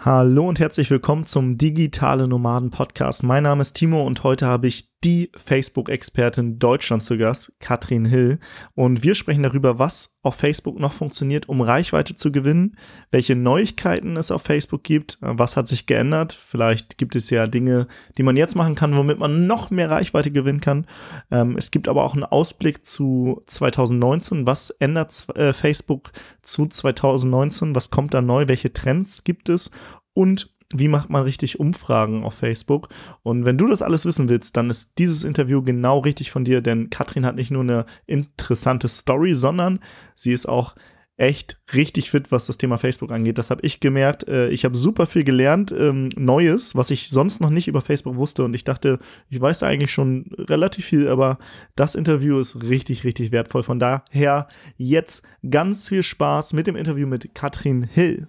Hallo und herzlich willkommen zum Digitale Nomaden Podcast. Mein Name ist Timo und heute habe ich die Facebook-Expertin Deutschland zu Gast, Katrin Hill. Und wir sprechen darüber, was auf Facebook noch funktioniert, um Reichweite zu gewinnen, welche Neuigkeiten es auf Facebook gibt, was hat sich geändert. Vielleicht gibt es ja Dinge, die man jetzt machen kann, womit man noch mehr Reichweite gewinnen kann. Ähm, es gibt aber auch einen Ausblick zu 2019. Was ändert äh, Facebook zu 2019? Was kommt da neu? Welche Trends gibt es? Und wie macht man richtig Umfragen auf Facebook. Und wenn du das alles wissen willst, dann ist dieses Interview genau richtig von dir, denn Katrin hat nicht nur eine interessante Story, sondern sie ist auch echt richtig fit, was das Thema Facebook angeht. Das habe ich gemerkt. Äh, ich habe super viel gelernt, ähm, Neues, was ich sonst noch nicht über Facebook wusste. Und ich dachte, ich weiß eigentlich schon relativ viel, aber das Interview ist richtig, richtig wertvoll. Von daher jetzt ganz viel Spaß mit dem Interview mit Katrin Hill.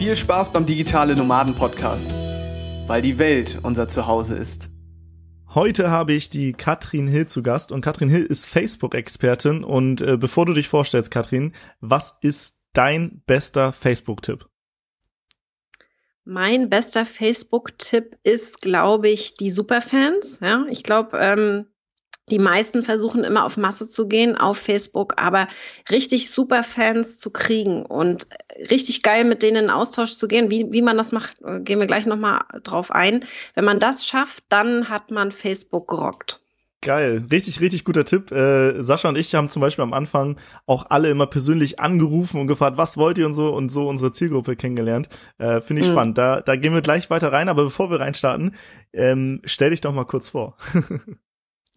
Viel Spaß beim Digitale Nomaden Podcast, weil die Welt unser Zuhause ist. Heute habe ich die Katrin Hill zu Gast und Katrin Hill ist Facebook-Expertin und äh, bevor du dich vorstellst, Katrin, was ist dein bester Facebook-Tipp? Mein bester Facebook-Tipp ist, glaube ich, die Superfans. Ja, ich glaube, ähm, die meisten versuchen immer auf Masse zu gehen auf Facebook, aber richtig super Fans zu kriegen und richtig geil mit denen in Austausch zu gehen, wie, wie man das macht, äh, gehen wir gleich nochmal drauf ein. Wenn man das schafft, dann hat man Facebook gerockt. Geil, richtig, richtig guter Tipp. Äh, Sascha und ich haben zum Beispiel am Anfang auch alle immer persönlich angerufen und gefragt, was wollt ihr und so und so unsere Zielgruppe kennengelernt. Äh, Finde ich mhm. spannend. Da, da gehen wir gleich weiter rein, aber bevor wir reinstarten, ähm, stell dich doch mal kurz vor.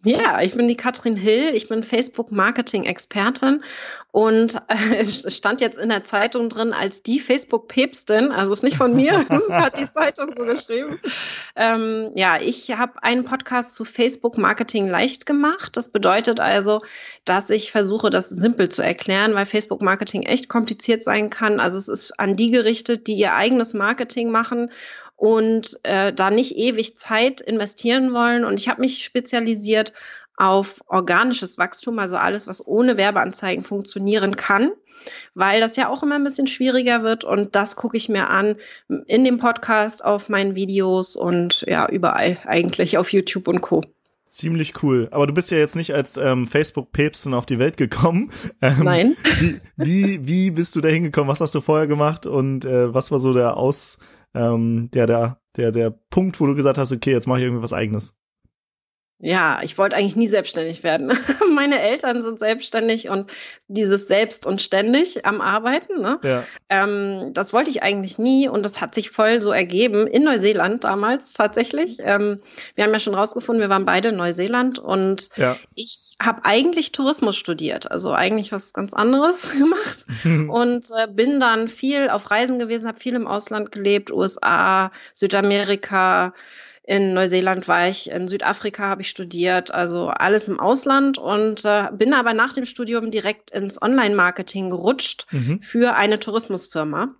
Ja, ich bin die Katrin Hill, ich bin Facebook-Marketing-Expertin und äh, es stand jetzt in der Zeitung drin als die Facebook-Päpstin, also ist nicht von mir, das hat die Zeitung so geschrieben. Ähm, ja, ich habe einen Podcast zu Facebook-Marketing leicht gemacht. Das bedeutet also, dass ich versuche, das simpel zu erklären, weil Facebook-Marketing echt kompliziert sein kann. Also es ist an die gerichtet, die ihr eigenes Marketing machen und äh, da nicht ewig Zeit investieren wollen. Und ich habe mich spezialisiert auf organisches Wachstum, also alles, was ohne Werbeanzeigen funktionieren kann, weil das ja auch immer ein bisschen schwieriger wird. Und das gucke ich mir an in dem Podcast, auf meinen Videos und ja, überall eigentlich auf YouTube und Co. Ziemlich cool. Aber du bist ja jetzt nicht als ähm, Facebook-Päpstin auf die Welt gekommen. Ähm, Nein. Wie, wie, wie bist du da hingekommen? Was hast du vorher gemacht? Und äh, was war so der Aus, ähm, der, der, der, der Punkt, wo du gesagt hast, okay, jetzt mache ich irgendwie was eigenes? Ja, ich wollte eigentlich nie selbstständig werden. Meine Eltern sind selbstständig und dieses Selbst und ständig am Arbeiten, ne? ja. ähm, das wollte ich eigentlich nie und das hat sich voll so ergeben in Neuseeland damals tatsächlich. Ähm, wir haben ja schon rausgefunden, wir waren beide in Neuseeland und ja. ich habe eigentlich Tourismus studiert, also eigentlich was ganz anderes gemacht und äh, bin dann viel auf Reisen gewesen, habe viel im Ausland gelebt, USA, Südamerika, in Neuseeland war ich, in Südafrika habe ich studiert, also alles im Ausland und äh, bin aber nach dem Studium direkt ins Online-Marketing gerutscht mhm. für eine Tourismusfirma.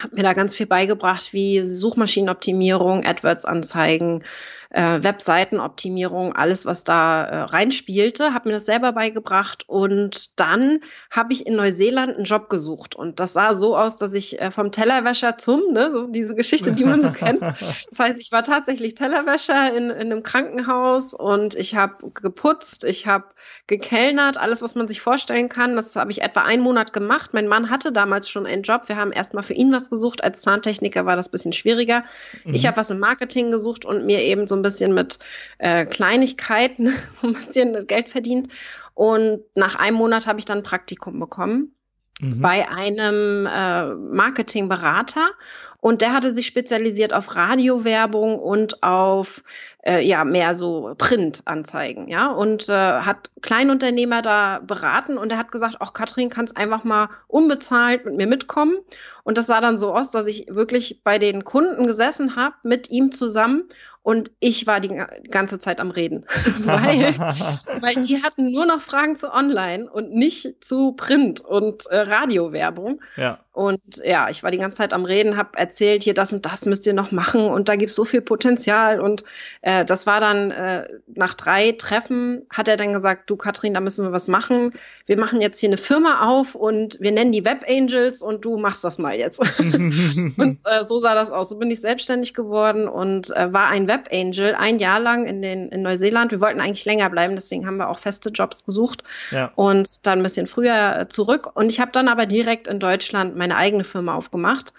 Hab mir da ganz viel beigebracht, wie Suchmaschinenoptimierung, AdWords-Anzeigen, äh, Webseitenoptimierung, alles, was da äh, reinspielte, habe mir das selber beigebracht und dann habe ich in Neuseeland einen Job gesucht und das sah so aus, dass ich äh, vom Tellerwäscher zum, ne, so diese Geschichte, die man so kennt. Das heißt, ich war tatsächlich Tellerwäscher in, in einem Krankenhaus und ich habe geputzt, ich habe gekellnert, alles, was man sich vorstellen kann. Das habe ich etwa einen Monat gemacht. Mein Mann hatte damals schon einen Job. Wir haben erstmal für ihn was gesucht. Als Zahntechniker war das bisschen schwieriger. Mhm. Ich habe was im Marketing gesucht und mir eben so ein bisschen mit äh, Kleinigkeiten ein bisschen Geld verdient. Und nach einem Monat habe ich dann ein Praktikum bekommen. Mhm. bei einem äh, Marketingberater Und der hatte sich spezialisiert auf Radiowerbung und auf äh, ja mehr so Printanzeigen, ja, und äh, hat Kleinunternehmer da beraten und er hat gesagt, auch Katrin kannst einfach mal unbezahlt mit mir mitkommen. Und das sah dann so aus, dass ich wirklich bei den Kunden gesessen habe mit ihm zusammen und ich war die ganze Zeit am Reden, weil, weil die hatten nur noch Fragen zu Online und nicht zu Print und äh, Radiowerbung. Ja. Und ja, ich war die ganze Zeit am Reden, habe erzählt, hier das und das müsst ihr noch machen und da gibt's so viel Potenzial. Und äh, das war dann äh, nach drei Treffen, hat er dann gesagt, du Katrin, da müssen wir was machen. Wir machen jetzt hier eine Firma auf und wir nennen die Web Angels und du machst das mal jetzt. und äh, so sah das aus. So bin ich selbstständig geworden und äh, war ein Web Angel ein Jahr lang in, den, in Neuseeland. Wir wollten eigentlich länger bleiben, deswegen haben wir auch feste Jobs gesucht ja. und dann ein bisschen früher äh, zurück. Und ich habe dann aber direkt in Deutschland meine eigene Firma aufgemacht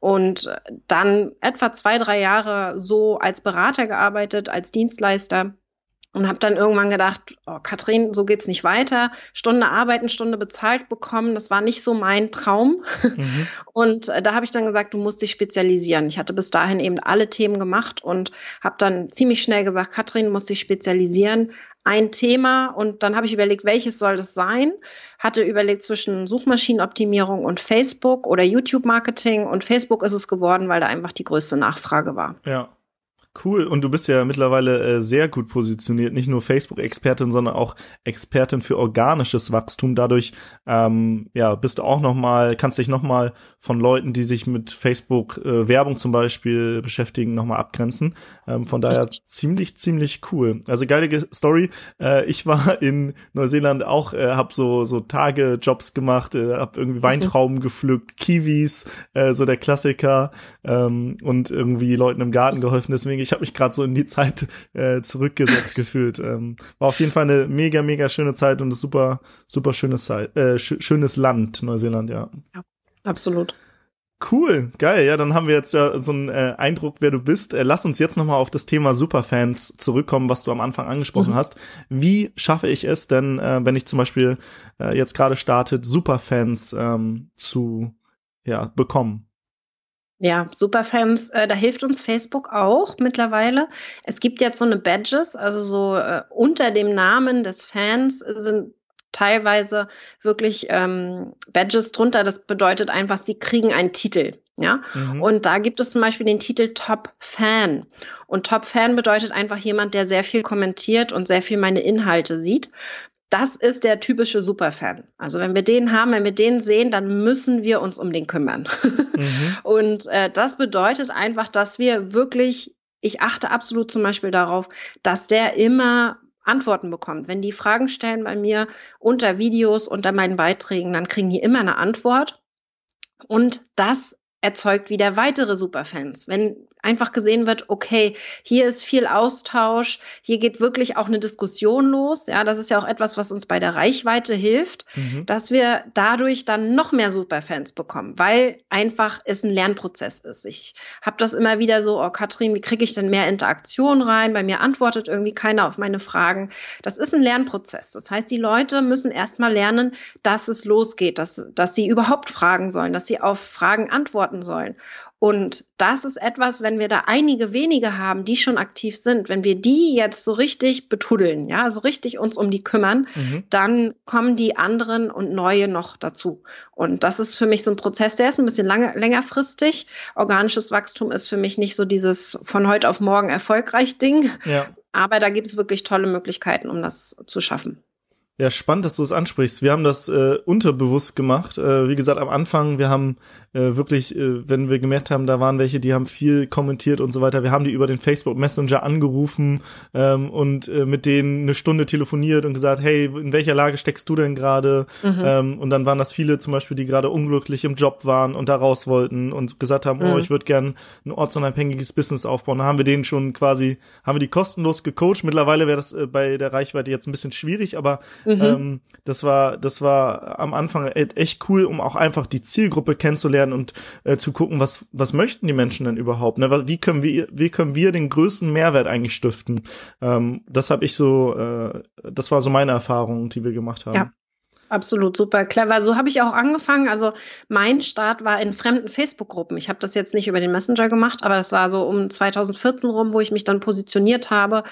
und dann etwa zwei, drei Jahre so als Berater gearbeitet, als Dienstleister und habe dann irgendwann gedacht, oh, Katrin, so geht's nicht weiter. Stunde arbeiten, Stunde bezahlt bekommen, das war nicht so mein Traum. Mhm. Und äh, da habe ich dann gesagt, du musst dich spezialisieren. Ich hatte bis dahin eben alle Themen gemacht und habe dann ziemlich schnell gesagt, Katrin, muss dich spezialisieren. Ein Thema und dann habe ich überlegt, welches soll das sein? Hatte überlegt zwischen Suchmaschinenoptimierung und Facebook oder YouTube-Marketing und Facebook ist es geworden, weil da einfach die größte Nachfrage war. Ja. Cool. Und du bist ja mittlerweile äh, sehr gut positioniert, nicht nur Facebook-Expertin, sondern auch Expertin für organisches Wachstum. Dadurch, ähm, ja, bist du auch noch mal, kannst dich noch mal von Leuten, die sich mit Facebook-Werbung äh, zum Beispiel beschäftigen, noch mal abgrenzen. Ähm, von daher Richtig. ziemlich, ziemlich cool. Also geile Story. Äh, ich war in Neuseeland auch, äh, hab so so Tage-Jobs gemacht, äh, hab irgendwie Weintrauben mhm. gepflückt, Kiwis, äh, so der Klassiker ähm, und irgendwie Leuten im Garten geholfen. Deswegen ich habe mich gerade so in die Zeit äh, zurückgesetzt gefühlt. Ähm, war auf jeden Fall eine mega, mega schöne Zeit und ein super, super schönes, Zeit, äh, sch schönes Land, Neuseeland, ja. Ja, absolut. Cool, geil. Ja, dann haben wir jetzt ja so einen äh, Eindruck, wer du bist. Äh, lass uns jetzt noch mal auf das Thema Superfans zurückkommen, was du am Anfang angesprochen mhm. hast. Wie schaffe ich es denn, äh, wenn ich zum Beispiel äh, jetzt gerade startet, Superfans ähm, zu ja bekommen? Ja, Superfans, äh, da hilft uns Facebook auch mittlerweile. Es gibt jetzt so eine Badges, also so äh, unter dem Namen des Fans sind teilweise wirklich ähm, Badges drunter. Das bedeutet einfach, sie kriegen einen Titel. Ja, mhm. und da gibt es zum Beispiel den Titel Top Fan. Und Top Fan bedeutet einfach jemand, der sehr viel kommentiert und sehr viel meine Inhalte sieht das ist der typische Superfan. Also wenn wir den haben, wenn wir den sehen, dann müssen wir uns um den kümmern. Mhm. Und äh, das bedeutet einfach, dass wir wirklich, ich achte absolut zum Beispiel darauf, dass der immer Antworten bekommt. Wenn die Fragen stellen bei mir unter Videos, unter meinen Beiträgen, dann kriegen die immer eine Antwort. Und das erzeugt wieder weitere Superfans. Wenn einfach gesehen wird, okay, hier ist viel Austausch, hier geht wirklich auch eine Diskussion los. Ja, das ist ja auch etwas, was uns bei der Reichweite hilft, mhm. dass wir dadurch dann noch mehr Superfans bekommen, weil einfach es ein Lernprozess ist. Ich habe das immer wieder so, oh Katrin, wie kriege ich denn mehr Interaktion rein? Bei mir antwortet irgendwie keiner auf meine Fragen. Das ist ein Lernprozess. Das heißt, die Leute müssen erstmal lernen, dass es losgeht, dass, dass sie überhaupt fragen sollen, dass sie auf Fragen antworten sollen. Und das ist etwas, wenn wir da einige wenige haben, die schon aktiv sind, wenn wir die jetzt so richtig betuddeln, ja, so richtig uns um die kümmern, mhm. dann kommen die anderen und neue noch dazu. Und das ist für mich so ein Prozess, der ist ein bisschen lange, längerfristig. Organisches Wachstum ist für mich nicht so dieses von heute auf morgen erfolgreich Ding. Ja. Aber da gibt es wirklich tolle Möglichkeiten, um das zu schaffen. Ja, spannend, dass du es ansprichst. Wir haben das äh, unterbewusst gemacht. Äh, wie gesagt, am Anfang, wir haben äh, wirklich, äh, wenn wir gemerkt haben, da waren welche, die haben viel kommentiert und so weiter. Wir haben die über den Facebook Messenger angerufen ähm, und äh, mit denen eine Stunde telefoniert und gesagt, hey, in welcher Lage steckst du denn gerade? Mhm. Ähm, und dann waren das viele zum Beispiel, die gerade unglücklich im Job waren und da raus wollten und gesagt haben, oh, mhm. oh, ich würde gern ein ortsunabhängiges Business aufbauen. Da haben wir denen schon quasi, haben wir die kostenlos gecoacht. Mittlerweile wäre das äh, bei der Reichweite jetzt ein bisschen schwierig, aber Mhm. Ähm, das war, das war am Anfang e-, echt cool, um auch einfach die Zielgruppe kennenzulernen und äh, zu gucken, was, was möchten die Menschen denn überhaupt? Ne? Wie können wir, wie können wir den größten Mehrwert eigentlich stiften? Ähm, das habe ich so, äh, das war so meine Erfahrung, die wir gemacht haben. Ja. Absolut super clever. So habe ich auch angefangen. Also mein Start war in fremden Facebook-Gruppen. Ich habe das jetzt nicht über den Messenger gemacht, aber das war so um 2014 rum, wo ich mich dann positioniert habe,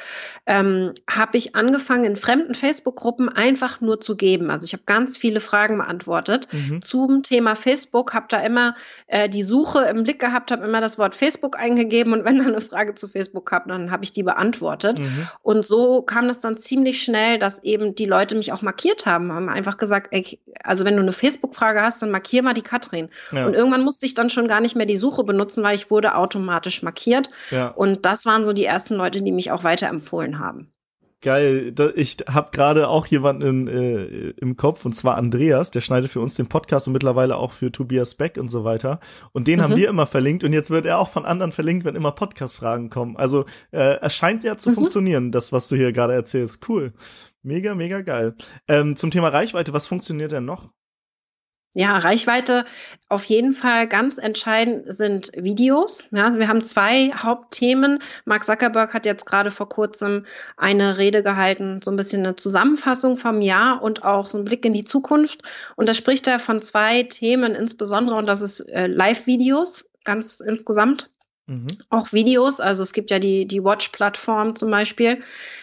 ähm, habe ich angefangen in fremden Facebook-Gruppen einfach nur zu geben. Also ich habe ganz viele Fragen beantwortet mhm. zum Thema Facebook, habe da immer äh, die Suche im Blick gehabt, habe immer das Wort Facebook eingegeben und wenn dann eine Frage zu Facebook gab, dann habe ich die beantwortet. Mhm. Und so kam das dann ziemlich schnell, dass eben die Leute mich auch markiert haben, haben einfach gesagt, gesagt, ey, also wenn du eine Facebook-Frage hast, dann markier mal die Katrin. Ja. Und irgendwann musste ich dann schon gar nicht mehr die Suche benutzen, weil ich wurde automatisch markiert. Ja. Und das waren so die ersten Leute, die mich auch weiterempfohlen haben. Geil, ich habe gerade auch jemanden in, äh, im Kopf und zwar Andreas, der schneidet für uns den Podcast und mittlerweile auch für Tobias Beck und so weiter. Und den mhm. haben wir immer verlinkt und jetzt wird er auch von anderen verlinkt, wenn immer Podcast-Fragen kommen. Also äh, es scheint ja zu mhm. funktionieren, das was du hier gerade erzählst. Cool. Mega, mega geil. Ähm, zum Thema Reichweite, was funktioniert denn noch? Ja, Reichweite auf jeden Fall ganz entscheidend sind Videos. Ja, also wir haben zwei Hauptthemen. Mark Zuckerberg hat jetzt gerade vor kurzem eine Rede gehalten, so ein bisschen eine Zusammenfassung vom Jahr und auch so ein Blick in die Zukunft. Und da spricht er von zwei Themen insbesondere und das ist äh, Live-Videos ganz insgesamt. Mhm. Auch Videos, also es gibt ja die, die Watch-Plattform zum Beispiel.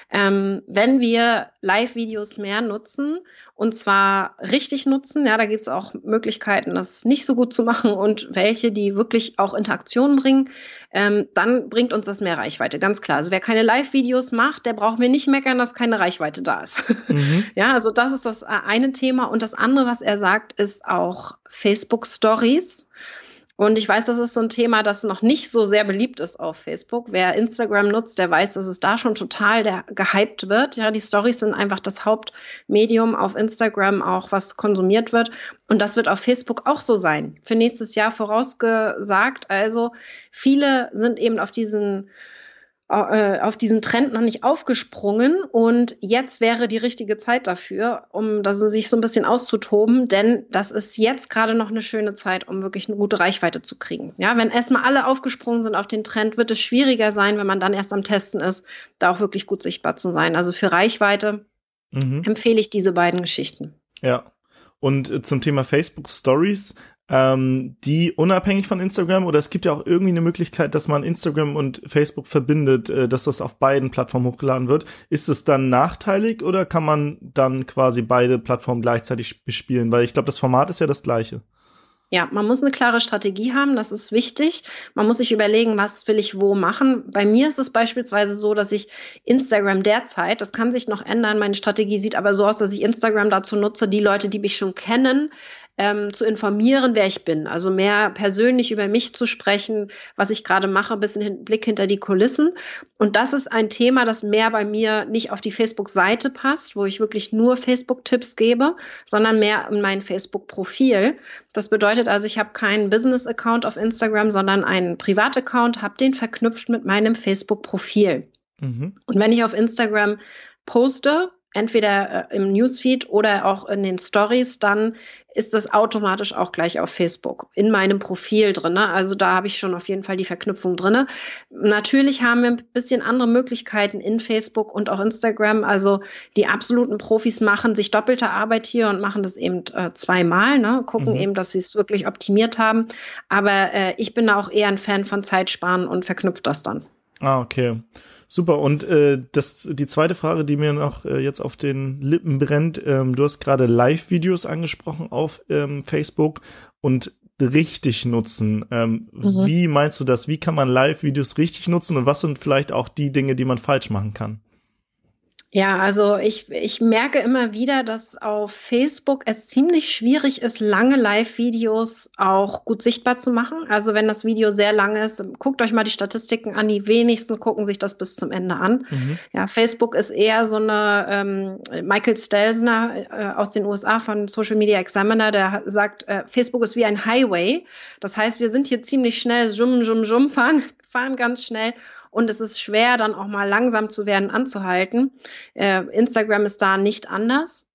Ähm, wenn wir Live-Videos mehr nutzen und zwar richtig nutzen, ja, da gibt es auch Möglichkeiten, das nicht so gut zu machen und welche, die wirklich auch Interaktion bringen, ähm, dann bringt uns das mehr Reichweite, ganz klar. Also wer keine Live-Videos macht, der braucht mir nicht meckern, dass keine Reichweite da ist. Mhm. Ja, also das ist das eine Thema und das andere, was er sagt, ist auch Facebook Stories. Und ich weiß, das ist so ein Thema, das noch nicht so sehr beliebt ist auf Facebook. Wer Instagram nutzt, der weiß, dass es da schon total der, gehypt wird. Ja, die Stories sind einfach das Hauptmedium auf Instagram, auch was konsumiert wird. Und das wird auf Facebook auch so sein. Für nächstes Jahr vorausgesagt. Also viele sind eben auf diesen auf diesen Trend noch nicht aufgesprungen und jetzt wäre die richtige Zeit dafür, um das, sich so ein bisschen auszutoben, denn das ist jetzt gerade noch eine schöne Zeit, um wirklich eine gute Reichweite zu kriegen. Ja, wenn erstmal alle aufgesprungen sind auf den Trend, wird es schwieriger sein, wenn man dann erst am Testen ist, da auch wirklich gut sichtbar zu sein. Also für Reichweite mhm. empfehle ich diese beiden Geschichten. Ja. Und äh, zum Thema Facebook Stories, ähm, die unabhängig von Instagram oder es gibt ja auch irgendwie eine Möglichkeit, dass man Instagram und Facebook verbindet, äh, dass das auf beiden Plattformen hochgeladen wird. Ist es dann nachteilig oder kann man dann quasi beide Plattformen gleichzeitig bespielen? Weil ich glaube, das Format ist ja das gleiche. Ja, man muss eine klare Strategie haben, das ist wichtig. Man muss sich überlegen, was will ich wo machen. Bei mir ist es beispielsweise so, dass ich Instagram derzeit, das kann sich noch ändern, meine Strategie sieht aber so aus, dass ich Instagram dazu nutze, die Leute, die mich schon kennen, ähm, zu informieren, wer ich bin. Also mehr persönlich über mich zu sprechen, was ich gerade mache, ein bisschen Blick hinter die Kulissen. Und das ist ein Thema, das mehr bei mir nicht auf die Facebook-Seite passt, wo ich wirklich nur Facebook-Tipps gebe, sondern mehr in mein Facebook-Profil. Das bedeutet also, ich habe keinen Business-Account auf Instagram, sondern einen Privat-Account, habe den verknüpft mit meinem Facebook-Profil. Mhm. Und wenn ich auf Instagram poste, entweder äh, im Newsfeed oder auch in den Stories, dann ist das automatisch auch gleich auf Facebook in meinem Profil drinne. Also da habe ich schon auf jeden Fall die Verknüpfung drinne. Natürlich haben wir ein bisschen andere Möglichkeiten in Facebook und auch Instagram. Also die absoluten Profis machen sich doppelte Arbeit hier und machen das eben äh, zweimal, ne? gucken mhm. eben, dass sie es wirklich optimiert haben. Aber äh, ich bin da auch eher ein Fan von Zeitsparen und verknüpft das dann. Ah, okay. Super. Und äh, das, die zweite Frage, die mir noch äh, jetzt auf den Lippen brennt, ähm, du hast gerade Live-Videos angesprochen auf ähm, Facebook und richtig nutzen. Ähm, mhm. Wie meinst du das? Wie kann man Live-Videos richtig nutzen und was sind vielleicht auch die Dinge, die man falsch machen kann? Ja, also ich, ich merke immer wieder, dass auf Facebook es ziemlich schwierig ist, lange Live-Videos auch gut sichtbar zu machen. Also wenn das Video sehr lang ist, guckt euch mal die Statistiken an. Die wenigsten gucken sich das bis zum Ende an. Mhm. Ja, Facebook ist eher so eine ähm, Michael Stelzner äh, aus den USA von Social Media Examiner, der sagt, äh, Facebook ist wie ein Highway. Das heißt, wir sind hier ziemlich schnell, jum, jum, jum, fahren, fahren ganz schnell und es ist schwer, dann auch mal langsam zu werden, anzuhalten. Äh, Instagram ist da nicht anders.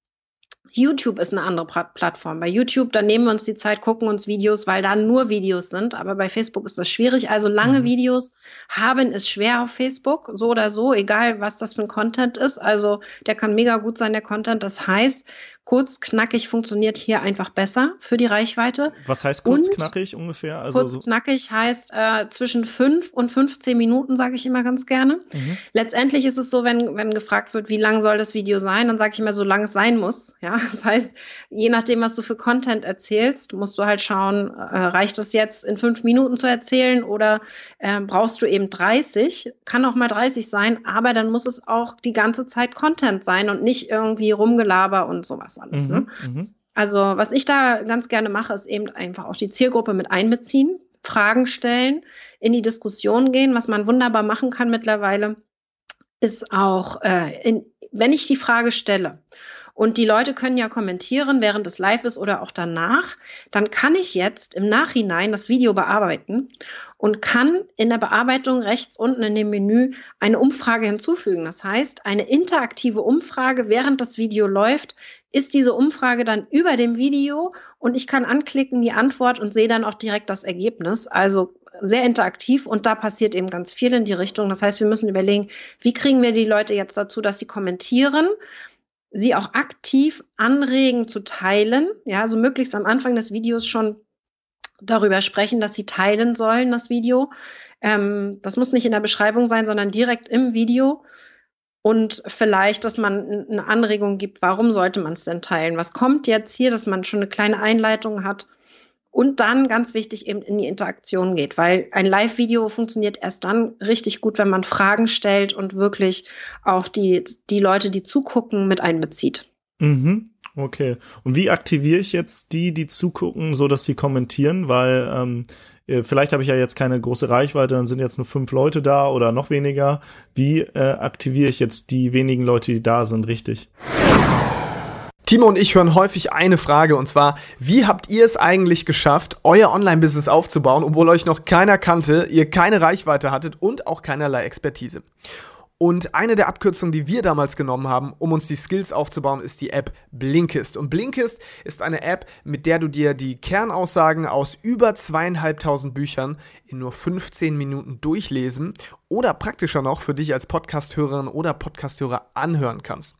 YouTube ist eine andere Plattform. Bei YouTube, da nehmen wir uns die Zeit, gucken uns Videos, weil da nur Videos sind. Aber bei Facebook ist das schwierig. Also lange mhm. Videos haben ist schwer auf Facebook, so oder so, egal was das für ein Content ist. Also der kann mega gut sein, der Content. Das heißt, kurz, knackig funktioniert hier einfach besser für die Reichweite. Was heißt kurz, knackig ungefähr? Also kurz, knackig heißt äh, zwischen fünf und 15 Minuten, sage ich immer ganz gerne. Mhm. Letztendlich ist es so, wenn, wenn gefragt wird, wie lang soll das Video sein, dann sage ich immer, so lang es sein muss. Ja, das heißt, je nachdem, was du für Content erzählst, musst du halt schauen, äh, reicht es jetzt in fünf Minuten zu erzählen oder äh, brauchst du eben 30? Kann auch mal 30 sein, aber dann muss es auch die ganze Zeit Content sein und nicht irgendwie Rumgelaber und sowas alles. Ne? Mhm, ne? Also was ich da ganz gerne mache, ist eben einfach auch die Zielgruppe mit einbeziehen, Fragen stellen, in die Diskussion gehen. Was man wunderbar machen kann mittlerweile, ist auch, äh, in, wenn ich die Frage stelle und die Leute können ja kommentieren, während es live ist oder auch danach. Dann kann ich jetzt im Nachhinein das Video bearbeiten und kann in der Bearbeitung rechts unten in dem Menü eine Umfrage hinzufügen. Das heißt, eine interaktive Umfrage, während das Video läuft, ist diese Umfrage dann über dem Video und ich kann anklicken die Antwort und sehe dann auch direkt das Ergebnis. Also sehr interaktiv und da passiert eben ganz viel in die Richtung. Das heißt, wir müssen überlegen, wie kriegen wir die Leute jetzt dazu, dass sie kommentieren sie auch aktiv anregen zu teilen. Ja, also möglichst am Anfang des Videos schon darüber sprechen, dass sie teilen sollen, das Video. Ähm, das muss nicht in der Beschreibung sein, sondern direkt im Video. Und vielleicht, dass man eine Anregung gibt, warum sollte man es denn teilen? Was kommt jetzt hier, dass man schon eine kleine Einleitung hat? Und dann ganz wichtig eben in die Interaktion geht, weil ein Live-Video funktioniert erst dann richtig gut, wenn man Fragen stellt und wirklich auch die, die Leute, die zugucken, mit einbezieht. Mhm. Okay. Und wie aktiviere ich jetzt die, die zugucken, so dass sie kommentieren? Weil ähm, äh, vielleicht habe ich ja jetzt keine große Reichweite, dann sind jetzt nur fünf Leute da oder noch weniger. Wie äh, aktiviere ich jetzt die wenigen Leute, die da sind, richtig? Timo und ich hören häufig eine Frage und zwar, wie habt ihr es eigentlich geschafft, euer Online-Business aufzubauen, obwohl euch noch keiner kannte, ihr keine Reichweite hattet und auch keinerlei Expertise? Und eine der Abkürzungen, die wir damals genommen haben, um uns die Skills aufzubauen, ist die App Blinkist. Und Blinkist ist eine App, mit der du dir die Kernaussagen aus über zweieinhalbtausend Büchern in nur 15 Minuten durchlesen oder praktischer noch für dich als Podcasthörerin oder Podcasthörer anhören kannst.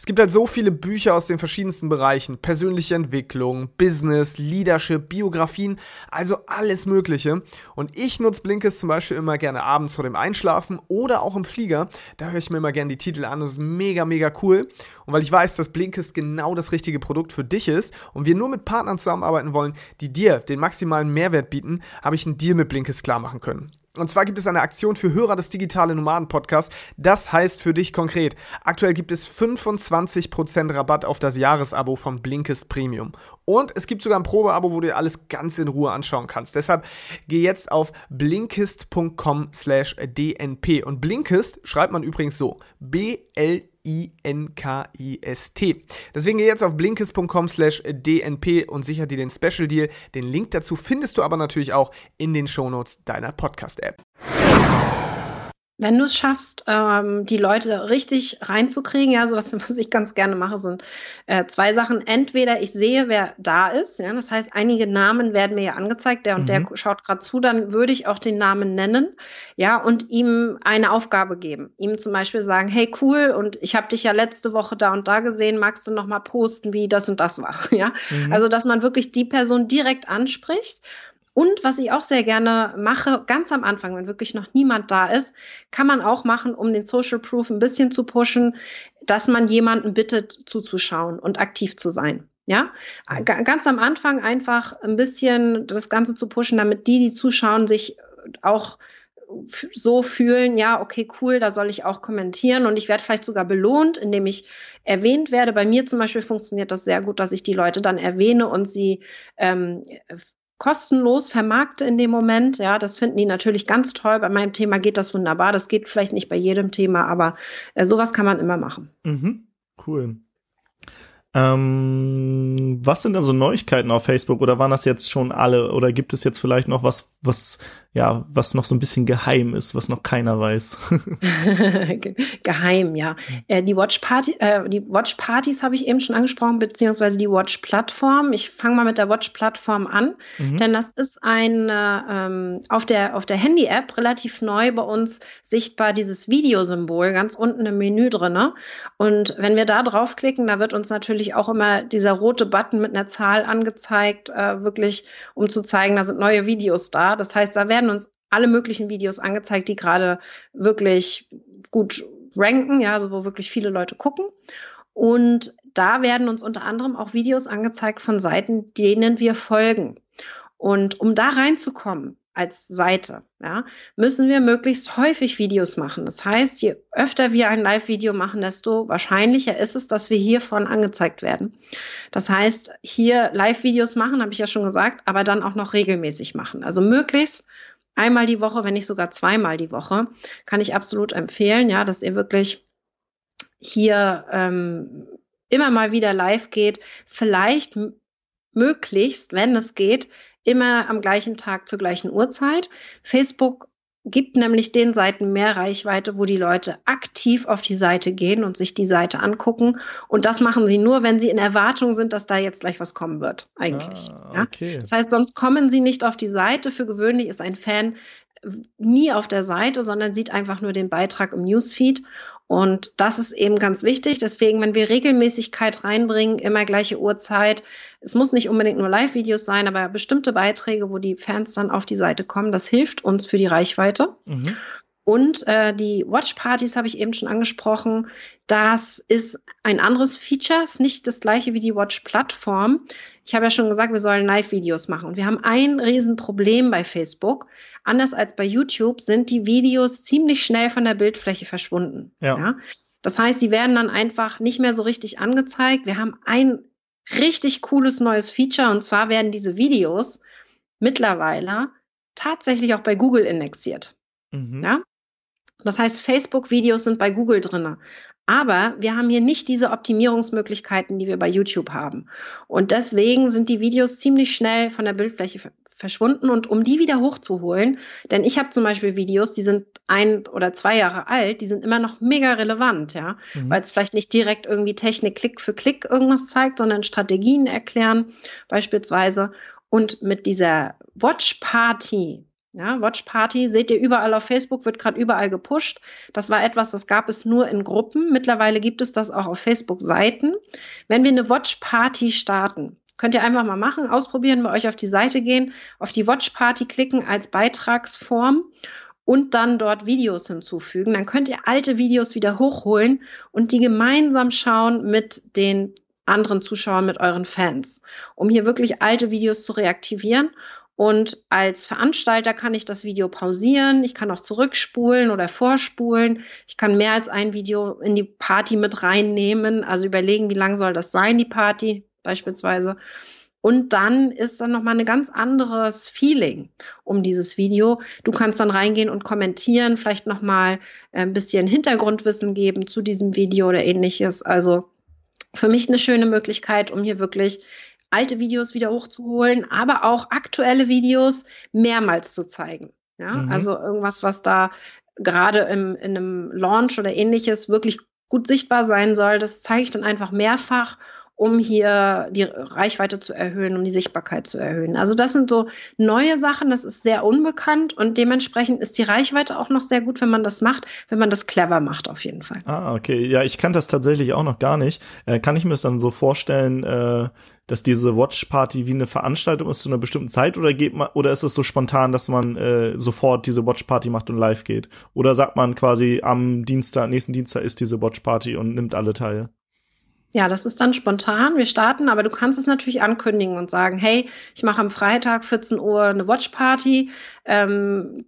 Es gibt halt so viele Bücher aus den verschiedensten Bereichen. Persönliche Entwicklung, Business, Leadership, Biografien, also alles Mögliche. Und ich nutze Blinkist zum Beispiel immer gerne abends vor dem Einschlafen oder auch im Flieger. Da höre ich mir immer gerne die Titel an. Das ist mega, mega cool. Und weil ich weiß, dass Blinkist genau das richtige Produkt für dich ist und wir nur mit Partnern zusammenarbeiten wollen, die dir den maximalen Mehrwert bieten, habe ich einen Deal mit Blinkist klar machen können. Und zwar gibt es eine Aktion für Hörer des Digitale Nomaden Podcasts. Das heißt für dich konkret, aktuell gibt es 25% Rabatt auf das Jahresabo von Blinkist Premium. Und es gibt sogar ein Probeabo, wo du dir alles ganz in Ruhe anschauen kannst. Deshalb geh jetzt auf blinkist.com slash dnp. Und Blinkist schreibt man übrigens so. B-L I-N-K-I-S-T. Deswegen geh jetzt auf blinkist.com slash DNP und sicher dir den Special Deal. Den Link dazu findest du aber natürlich auch in den Shownotes deiner Podcast-App. Wenn du es schaffst, ähm, die Leute richtig reinzukriegen, ja, so was, was ich ganz gerne mache, sind äh, zwei Sachen. Entweder ich sehe, wer da ist, ja, das heißt, einige Namen werden mir ja angezeigt, der und mhm. der schaut gerade zu, dann würde ich auch den Namen nennen, ja, und ihm eine Aufgabe geben. Ihm zum Beispiel sagen, hey, cool, und ich habe dich ja letzte Woche da und da gesehen, magst du noch mal posten, wie das und das war, ja. Mhm. Also, dass man wirklich die Person direkt anspricht und was ich auch sehr gerne mache, ganz am Anfang, wenn wirklich noch niemand da ist, kann man auch machen, um den Social Proof ein bisschen zu pushen, dass man jemanden bittet, zuzuschauen und aktiv zu sein. Ja, ganz am Anfang einfach ein bisschen das Ganze zu pushen, damit die, die zuschauen, sich auch so fühlen, ja, okay, cool, da soll ich auch kommentieren und ich werde vielleicht sogar belohnt, indem ich erwähnt werde. Bei mir zum Beispiel funktioniert das sehr gut, dass ich die Leute dann erwähne und sie ähm, kostenlos vermarkte in dem Moment. Ja, das finden die natürlich ganz toll. Bei meinem Thema geht das wunderbar. Das geht vielleicht nicht bei jedem Thema, aber äh, sowas kann man immer machen. Mhm, cool. Ähm, was sind denn so Neuigkeiten auf Facebook oder waren das jetzt schon alle oder gibt es jetzt vielleicht noch was, was ja, was noch so ein bisschen geheim ist, was noch keiner weiß. geheim, ja. Äh, die Watch Party, äh, die Watch Partys habe ich eben schon angesprochen, beziehungsweise die Watch Plattform. Ich fange mal mit der Watch Plattform an, mhm. denn das ist ein ähm, auf der auf der Handy App relativ neu bei uns sichtbar dieses Videosymbol ganz unten im Menü drinne. Und wenn wir da draufklicken, da wird uns natürlich auch immer dieser rote Button mit einer Zahl angezeigt, äh, wirklich um zu zeigen, da sind neue Videos da. Das heißt, da werden uns alle möglichen Videos angezeigt, die gerade wirklich gut ranken, ja, also wo wirklich viele Leute gucken. Und da werden uns unter anderem auch Videos angezeigt von Seiten, denen wir folgen. Und um da reinzukommen als Seite, ja, müssen wir möglichst häufig Videos machen. Das heißt, je öfter wir ein Live-Video machen, desto wahrscheinlicher ist es, dass wir hiervon angezeigt werden. Das heißt, hier Live-Videos machen, habe ich ja schon gesagt, aber dann auch noch regelmäßig machen. Also möglichst einmal die Woche, wenn nicht sogar zweimal die Woche, kann ich absolut empfehlen, ja, dass ihr wirklich hier ähm, immer mal wieder live geht, vielleicht möglichst, wenn es geht, immer am gleichen Tag zur gleichen Uhrzeit. Facebook gibt nämlich den Seiten mehr Reichweite, wo die Leute aktiv auf die Seite gehen und sich die Seite angucken. Und das machen sie nur, wenn sie in Erwartung sind, dass da jetzt gleich was kommen wird, eigentlich. Ah, okay. ja? Das heißt, sonst kommen sie nicht auf die Seite. Für gewöhnlich ist ein Fan nie auf der Seite, sondern sieht einfach nur den Beitrag im Newsfeed. Und das ist eben ganz wichtig. Deswegen, wenn wir Regelmäßigkeit reinbringen, immer gleiche Uhrzeit, es muss nicht unbedingt nur Live-Videos sein, aber bestimmte Beiträge, wo die Fans dann auf die Seite kommen, das hilft uns für die Reichweite. Mhm. Und äh, die Watch-Partys habe ich eben schon angesprochen. Das ist ein anderes Feature, ist nicht das gleiche wie die Watch-Plattform. Ich habe ja schon gesagt, wir sollen Live-Videos machen. Und wir haben ein Riesenproblem bei Facebook. Anders als bei YouTube sind die Videos ziemlich schnell von der Bildfläche verschwunden. Ja. ja? Das heißt, sie werden dann einfach nicht mehr so richtig angezeigt. Wir haben ein richtig cooles neues Feature und zwar werden diese Videos mittlerweile tatsächlich auch bei Google indexiert. Mhm. Ja? Das heißt, Facebook-Videos sind bei Google drinne. Aber wir haben hier nicht diese Optimierungsmöglichkeiten, die wir bei YouTube haben. Und deswegen sind die Videos ziemlich schnell von der Bildfläche verschwunden und um die wieder hochzuholen, denn ich habe zum Beispiel Videos, die sind ein oder zwei Jahre alt, die sind immer noch mega relevant, ja, mhm. weil es vielleicht nicht direkt irgendwie Technik Klick für Klick irgendwas zeigt, sondern Strategien erklären beispielsweise. Und mit dieser Watch Party, ja, Watch Party seht ihr überall auf Facebook, wird gerade überall gepusht. Das war etwas, das gab es nur in Gruppen. Mittlerweile gibt es das auch auf Facebook-Seiten. Wenn wir eine Watch Party starten, könnt ihr einfach mal machen, ausprobieren, bei euch auf die Seite gehen, auf die Watch Party klicken als Beitragsform und dann dort Videos hinzufügen. Dann könnt ihr alte Videos wieder hochholen und die gemeinsam schauen mit den anderen Zuschauern, mit euren Fans, um hier wirklich alte Videos zu reaktivieren und als Veranstalter kann ich das Video pausieren, ich kann auch zurückspulen oder vorspulen. Ich kann mehr als ein Video in die Party mit reinnehmen, also überlegen, wie lang soll das sein, die Party beispielsweise. Und dann ist dann nochmal ein ganz anderes Feeling um dieses Video. Du kannst dann reingehen und kommentieren, vielleicht nochmal ein bisschen Hintergrundwissen geben zu diesem Video oder ähnliches. Also für mich eine schöne Möglichkeit, um hier wirklich alte Videos wieder hochzuholen, aber auch aktuelle Videos mehrmals zu zeigen. Ja, mhm. also irgendwas, was da gerade im, in einem Launch oder ähnliches wirklich gut sichtbar sein soll, das zeige ich dann einfach mehrfach um hier die Reichweite zu erhöhen, um die Sichtbarkeit zu erhöhen. Also das sind so neue Sachen, das ist sehr unbekannt und dementsprechend ist die Reichweite auch noch sehr gut, wenn man das macht, wenn man das clever macht auf jeden Fall. Ah, okay. Ja, ich kann das tatsächlich auch noch gar nicht. Äh, kann ich mir das dann so vorstellen, äh, dass diese Watch Party wie eine Veranstaltung ist zu einer bestimmten Zeit oder geht man oder ist es so spontan, dass man äh, sofort diese Watch Party macht und live geht? Oder sagt man quasi am Dienstag, nächsten Dienstag ist diese Watch Party und nimmt alle teil? Ja, das ist dann spontan. Wir starten, aber du kannst es natürlich ankündigen und sagen, hey, ich mache am Freitag 14 Uhr eine Watchparty. Ähm,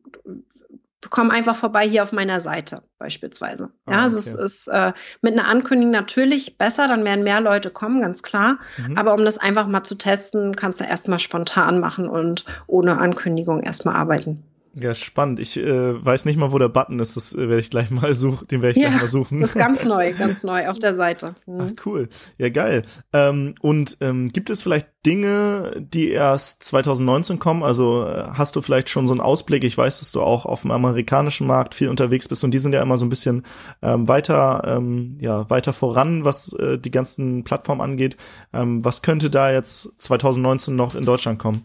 komm einfach vorbei hier auf meiner Seite beispielsweise. Ah, ja, also okay. es ist äh, mit einer Ankündigung natürlich besser, dann werden mehr Leute kommen, ganz klar. Mhm. Aber um das einfach mal zu testen, kannst du erstmal spontan machen und ohne Ankündigung erstmal arbeiten. Ja, spannend. Ich äh, weiß nicht mal, wo der Button ist. Das äh, werde ich gleich mal suchen. Den werde ich ja, gleich mal suchen. Das ist ganz neu, ganz neu auf der Seite. Mhm. Ach, cool. Ja, geil. Ähm, und ähm, gibt es vielleicht Dinge, die erst 2019 kommen? Also äh, hast du vielleicht schon so einen Ausblick? Ich weiß, dass du auch auf dem amerikanischen Markt viel unterwegs bist und die sind ja immer so ein bisschen ähm, weiter, ähm, ja, weiter voran, was äh, die ganzen Plattformen angeht. Ähm, was könnte da jetzt 2019 noch in Deutschland kommen?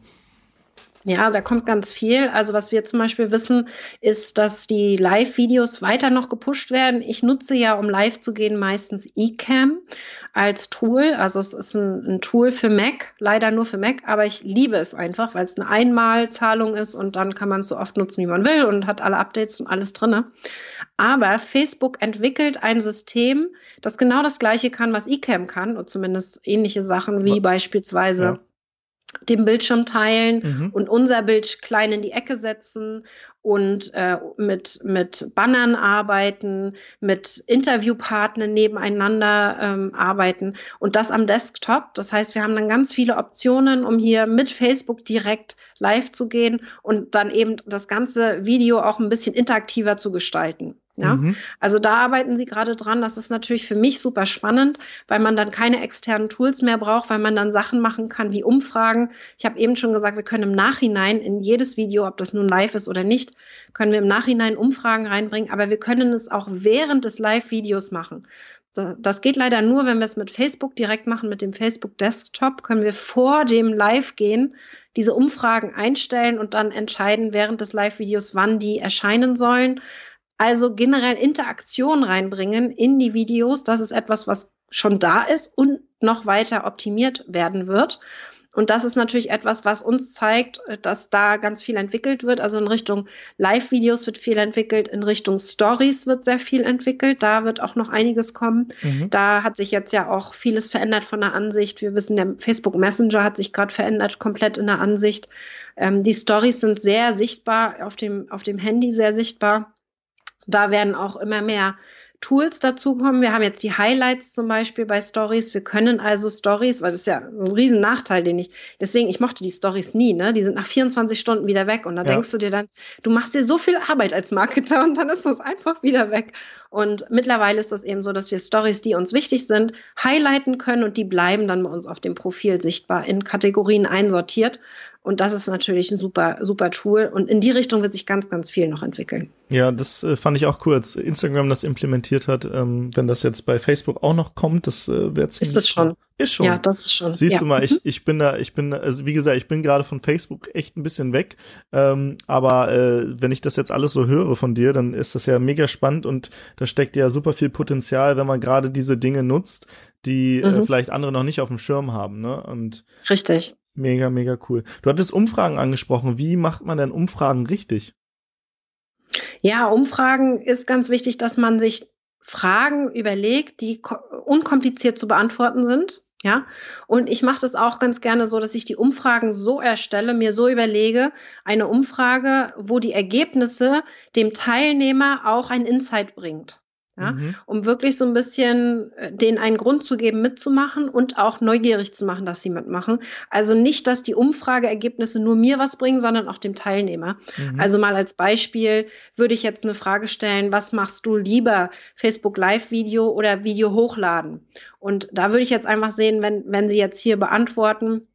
Ja, da kommt ganz viel. Also was wir zum Beispiel wissen, ist, dass die Live-Videos weiter noch gepusht werden. Ich nutze ja, um live zu gehen, meistens eCam als Tool. Also es ist ein, ein, Tool für Mac, leider nur für Mac, aber ich liebe es einfach, weil es eine Einmalzahlung ist und dann kann man es so oft nutzen, wie man will und hat alle Updates und alles drinne. Aber Facebook entwickelt ein System, das genau das gleiche kann, was eCam kann, und zumindest ähnliche Sachen wie beispielsweise ja den Bildschirm teilen mhm. und unser Bild klein in die Ecke setzen und äh, mit, mit Bannern arbeiten, mit Interviewpartnern nebeneinander ähm, arbeiten und das am Desktop. Das heißt, wir haben dann ganz viele Optionen, um hier mit Facebook direkt live zu gehen und dann eben das ganze Video auch ein bisschen interaktiver zu gestalten. Ja, mhm. also da arbeiten sie gerade dran. Das ist natürlich für mich super spannend, weil man dann keine externen Tools mehr braucht, weil man dann Sachen machen kann wie Umfragen. Ich habe eben schon gesagt, wir können im Nachhinein in jedes Video, ob das nun live ist oder nicht, können wir im Nachhinein Umfragen reinbringen, aber wir können es auch während des Live-Videos machen. Das geht leider nur, wenn wir es mit Facebook direkt machen, mit dem Facebook Desktop, können wir vor dem Live gehen, diese Umfragen einstellen und dann entscheiden während des Live-Videos, wann die erscheinen sollen. Also generell Interaktion reinbringen in die Videos. Das ist etwas, was schon da ist und noch weiter optimiert werden wird. Und das ist natürlich etwas, was uns zeigt, dass da ganz viel entwickelt wird. Also in Richtung Live-Videos wird viel entwickelt, in Richtung Stories wird sehr viel entwickelt. Da wird auch noch einiges kommen. Mhm. Da hat sich jetzt ja auch vieles verändert von der Ansicht. Wir wissen, der Facebook Messenger hat sich gerade verändert, komplett in der Ansicht. Ähm, die Stories sind sehr sichtbar, auf dem, auf dem Handy sehr sichtbar. Da werden auch immer mehr Tools dazukommen. Wir haben jetzt die Highlights zum Beispiel bei Stories. Wir können also Stories, weil das ist ja ein riesen Nachteil, den ich, deswegen, ich mochte die Stories nie, ne? Die sind nach 24 Stunden wieder weg und da ja. denkst du dir dann, du machst dir so viel Arbeit als Marketer und dann ist das einfach wieder weg. Und mittlerweile ist das eben so, dass wir Stories, die uns wichtig sind, highlighten können und die bleiben dann bei uns auf dem Profil sichtbar in Kategorien einsortiert. Und das ist natürlich ein super, super Tool. Und in die Richtung wird sich ganz, ganz viel noch entwickeln. Ja, das äh, fand ich auch cool, als Instagram das implementiert hat. Ähm, wenn das jetzt bei Facebook auch noch kommt, das äh, wäre ziemlich. Ist das schon? Ist schon. Ja, das ist schon. Siehst ja. du mal, ich, ich bin da, ich bin, also wie gesagt, ich bin gerade von Facebook echt ein bisschen weg. Ähm, aber äh, wenn ich das jetzt alles so höre von dir, dann ist das ja mega spannend und da steckt ja super viel Potenzial, wenn man gerade diese Dinge nutzt, die äh, mhm. äh, vielleicht andere noch nicht auf dem Schirm haben. Ne? Und Richtig. Mega, mega cool. Du hattest Umfragen angesprochen. Wie macht man denn Umfragen richtig? Ja, Umfragen ist ganz wichtig, dass man sich Fragen überlegt, die unkompliziert zu beantworten sind. Ja, und ich mache das auch ganz gerne so, dass ich die Umfragen so erstelle, mir so überlege, eine Umfrage, wo die Ergebnisse dem Teilnehmer auch ein Insight bringt ja, mhm. um wirklich so ein bisschen äh, denen einen Grund zu geben, mitzumachen und auch neugierig zu machen, dass sie mitmachen. Also nicht, dass die Umfrageergebnisse nur mir was bringen, sondern auch dem Teilnehmer. Mhm. Also mal als Beispiel würde ich jetzt eine Frage stellen, was machst du lieber, Facebook Live-Video oder Video hochladen? Und da würde ich jetzt einfach sehen, wenn, wenn Sie jetzt hier beantworten,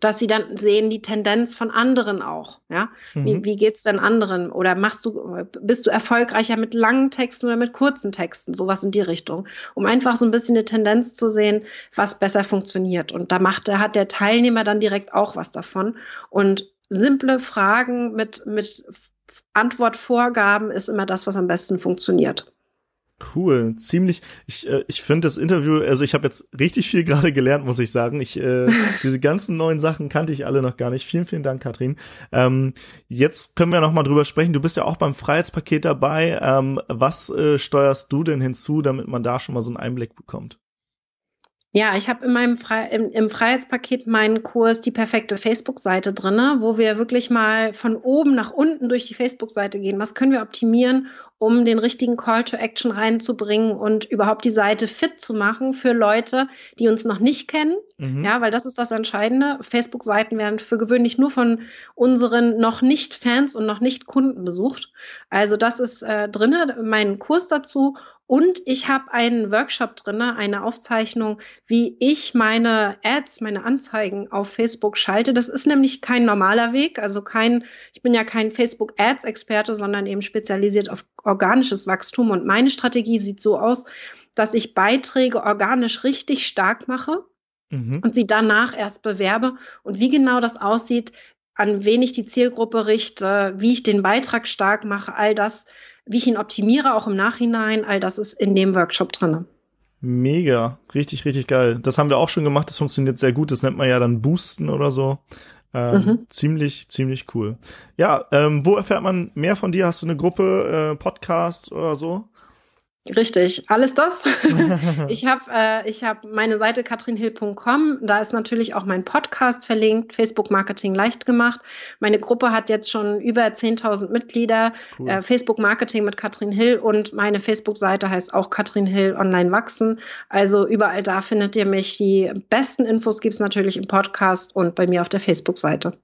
dass sie dann sehen die Tendenz von anderen auch. Ja, mhm. wie, wie geht's denn anderen? Oder machst du, bist du erfolgreicher mit langen Texten oder mit kurzen Texten? Sowas in die Richtung, um einfach so ein bisschen eine Tendenz zu sehen, was besser funktioniert. Und da macht, da hat der Teilnehmer dann direkt auch was davon. Und simple Fragen mit mit Antwortvorgaben ist immer das, was am besten funktioniert. Cool, ziemlich. Ich, äh, ich finde das Interview, also ich habe jetzt richtig viel gerade gelernt, muss ich sagen. Ich äh, diese ganzen neuen Sachen kannte ich alle noch gar nicht. Vielen, vielen Dank, Katrin. Ähm, jetzt können wir noch mal drüber sprechen. Du bist ja auch beim Freiheitspaket dabei. Ähm, was äh, steuerst du denn hinzu, damit man da schon mal so einen Einblick bekommt? Ja, ich habe in meinem Fre im, im, Freiheitspaket meinen Kurs die perfekte Facebook-Seite drinne, wo wir wirklich mal von oben nach unten durch die Facebook-Seite gehen. Was können wir optimieren, um den richtigen Call to Action reinzubringen und überhaupt die Seite fit zu machen für Leute, die uns noch nicht kennen. Mhm. Ja, weil das ist das Entscheidende. Facebook-Seiten werden für gewöhnlich nur von unseren noch nicht Fans und noch nicht Kunden besucht. Also das ist äh, drinne, mein Kurs dazu und ich habe einen Workshop drin, eine Aufzeichnung, wie ich meine Ads, meine Anzeigen auf Facebook schalte. Das ist nämlich kein normaler Weg, also kein, ich bin ja kein Facebook Ads Experte, sondern eben spezialisiert auf organisches Wachstum. Und meine Strategie sieht so aus, dass ich Beiträge organisch richtig stark mache. Mhm. Und sie danach erst bewerbe. Und wie genau das aussieht, an wen ich die Zielgruppe richte, wie ich den Beitrag stark mache, all das wie ich ihn optimiere, auch im Nachhinein, all das ist in dem Workshop drin. Mega, richtig, richtig geil. Das haben wir auch schon gemacht, das funktioniert sehr gut. Das nennt man ja dann Boosten oder so. Ähm, mhm. Ziemlich, ziemlich cool. Ja, ähm, wo erfährt man mehr von dir? Hast du eine Gruppe, äh, Podcast oder so? Richtig, alles das. ich habe äh, ich hab meine Seite katrinhill.com, da ist natürlich auch mein Podcast verlinkt, Facebook Marketing leicht gemacht. Meine Gruppe hat jetzt schon über 10.000 Mitglieder, cool. äh, Facebook Marketing mit Katrin Hill und meine Facebook-Seite heißt auch Katrin Hill Online Wachsen. Also überall da findet ihr mich. Die besten Infos gibt's natürlich im Podcast und bei mir auf der Facebook-Seite.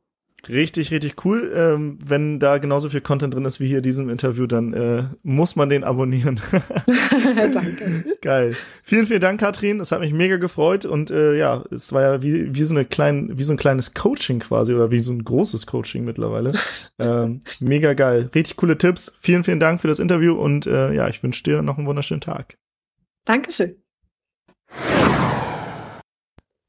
Richtig, richtig cool. Ähm, wenn da genauso viel Content drin ist wie hier in diesem Interview, dann äh, muss man den abonnieren. Danke. Geil. Vielen, vielen Dank, Katrin. Es hat mich mega gefreut und äh, ja, es war ja wie, wie so eine kleine, wie so ein kleines Coaching quasi oder wie so ein großes Coaching mittlerweile. ähm, mega geil. Richtig coole Tipps. Vielen, vielen Dank für das Interview und äh, ja, ich wünsche dir noch einen wunderschönen Tag. Dankeschön.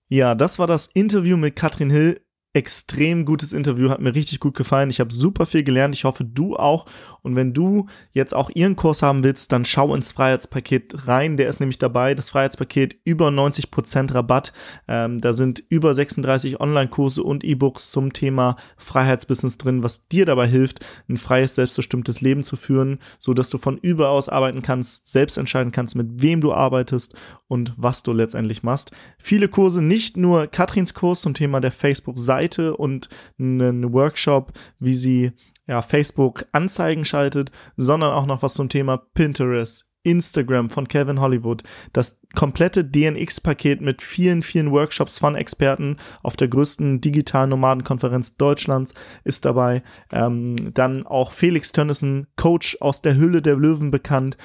Ja, das war das Interview mit Katrin Hill extrem gutes Interview, hat mir richtig gut gefallen. Ich habe super viel gelernt. Ich hoffe, du auch. Und wenn du jetzt auch ihren Kurs haben willst, dann schau ins Freiheitspaket rein. Der ist nämlich dabei. Das Freiheitspaket über 90% Rabatt. Ähm, da sind über 36 Online-Kurse und E-Books zum Thema Freiheitsbusiness drin, was dir dabei hilft, ein freies, selbstbestimmtes Leben zu führen, so dass du von überaus arbeiten kannst, selbst entscheiden kannst, mit wem du arbeitest und was du letztendlich machst. Viele Kurse, nicht nur Katrins Kurs zum Thema der Facebook-Seite, Seite und einen Workshop, wie sie ja, Facebook Anzeigen schaltet, sondern auch noch was zum Thema Pinterest, Instagram von Kevin Hollywood, das komplette DNX-Paket mit vielen, vielen Workshops von Experten auf der größten digitalen Nomadenkonferenz Deutschlands ist dabei. Ähm, dann auch Felix Tönnissen, Coach aus der Hülle der Löwen bekannt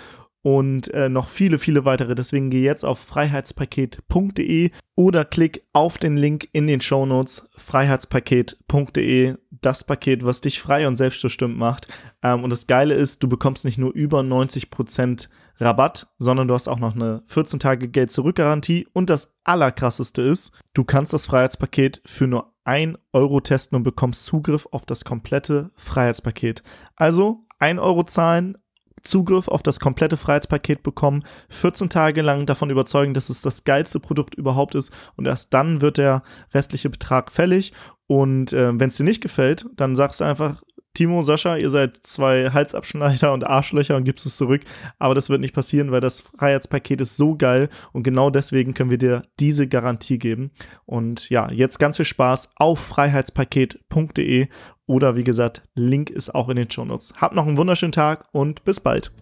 und äh, noch viele, viele weitere. Deswegen geh jetzt auf freiheitspaket.de oder klick auf den Link in den Show Notes freiheitspaket.de, das Paket, was dich frei und selbstbestimmt macht. Ähm, und das Geile ist, du bekommst nicht nur über 90% Rabatt, sondern du hast auch noch eine 14 Tage Geld zurück Garantie. Und das Allerkrasseste ist, du kannst das Freiheitspaket für nur 1 Euro testen und bekommst Zugriff auf das komplette Freiheitspaket. Also 1 Euro zahlen, Zugriff auf das komplette Freiheitspaket bekommen, 14 Tage lang davon überzeugen, dass es das geilste Produkt überhaupt ist und erst dann wird der restliche Betrag fällig. Und äh, wenn es dir nicht gefällt, dann sagst du einfach, Timo, Sascha, ihr seid zwei Halsabschneider und Arschlöcher und gibst es zurück. Aber das wird nicht passieren, weil das Freiheitspaket ist so geil und genau deswegen können wir dir diese Garantie geben. Und ja, jetzt ganz viel Spaß auf freiheitspaket.de oder wie gesagt, Link ist auch in den Show Notes. Habt noch einen wunderschönen Tag und bis bald.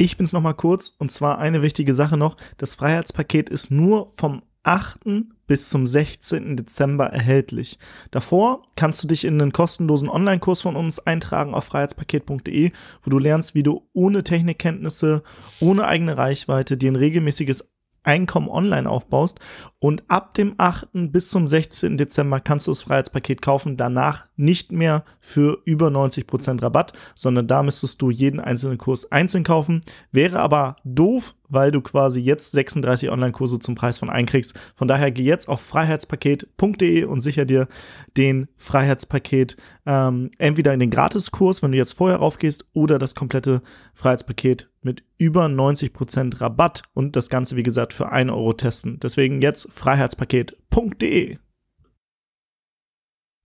Ich bin's noch mal kurz und zwar eine wichtige Sache noch. Das Freiheitspaket ist nur vom 8. bis zum 16. Dezember erhältlich. Davor kannst du dich in einen kostenlosen Online-Kurs von uns eintragen auf freiheitspaket.de, wo du lernst, wie du ohne Technikkenntnisse, ohne eigene Reichweite dir ein regelmäßiges Einkommen online aufbaust. Und ab dem 8. bis zum 16. Dezember kannst du das Freiheitspaket kaufen. Danach nicht mehr für über 90% Rabatt, sondern da müsstest du jeden einzelnen Kurs einzeln kaufen. Wäre aber doof, weil du quasi jetzt 36 Online-Kurse zum Preis von einkriegst. Von daher geh jetzt auf freiheitspaket.de und sicher dir den Freiheitspaket ähm, entweder in den Gratiskurs, wenn du jetzt vorher raufgehst, oder das komplette Freiheitspaket mit über 90% Rabatt und das Ganze, wie gesagt, für 1 Euro testen. Deswegen jetzt freiheitspaket.de.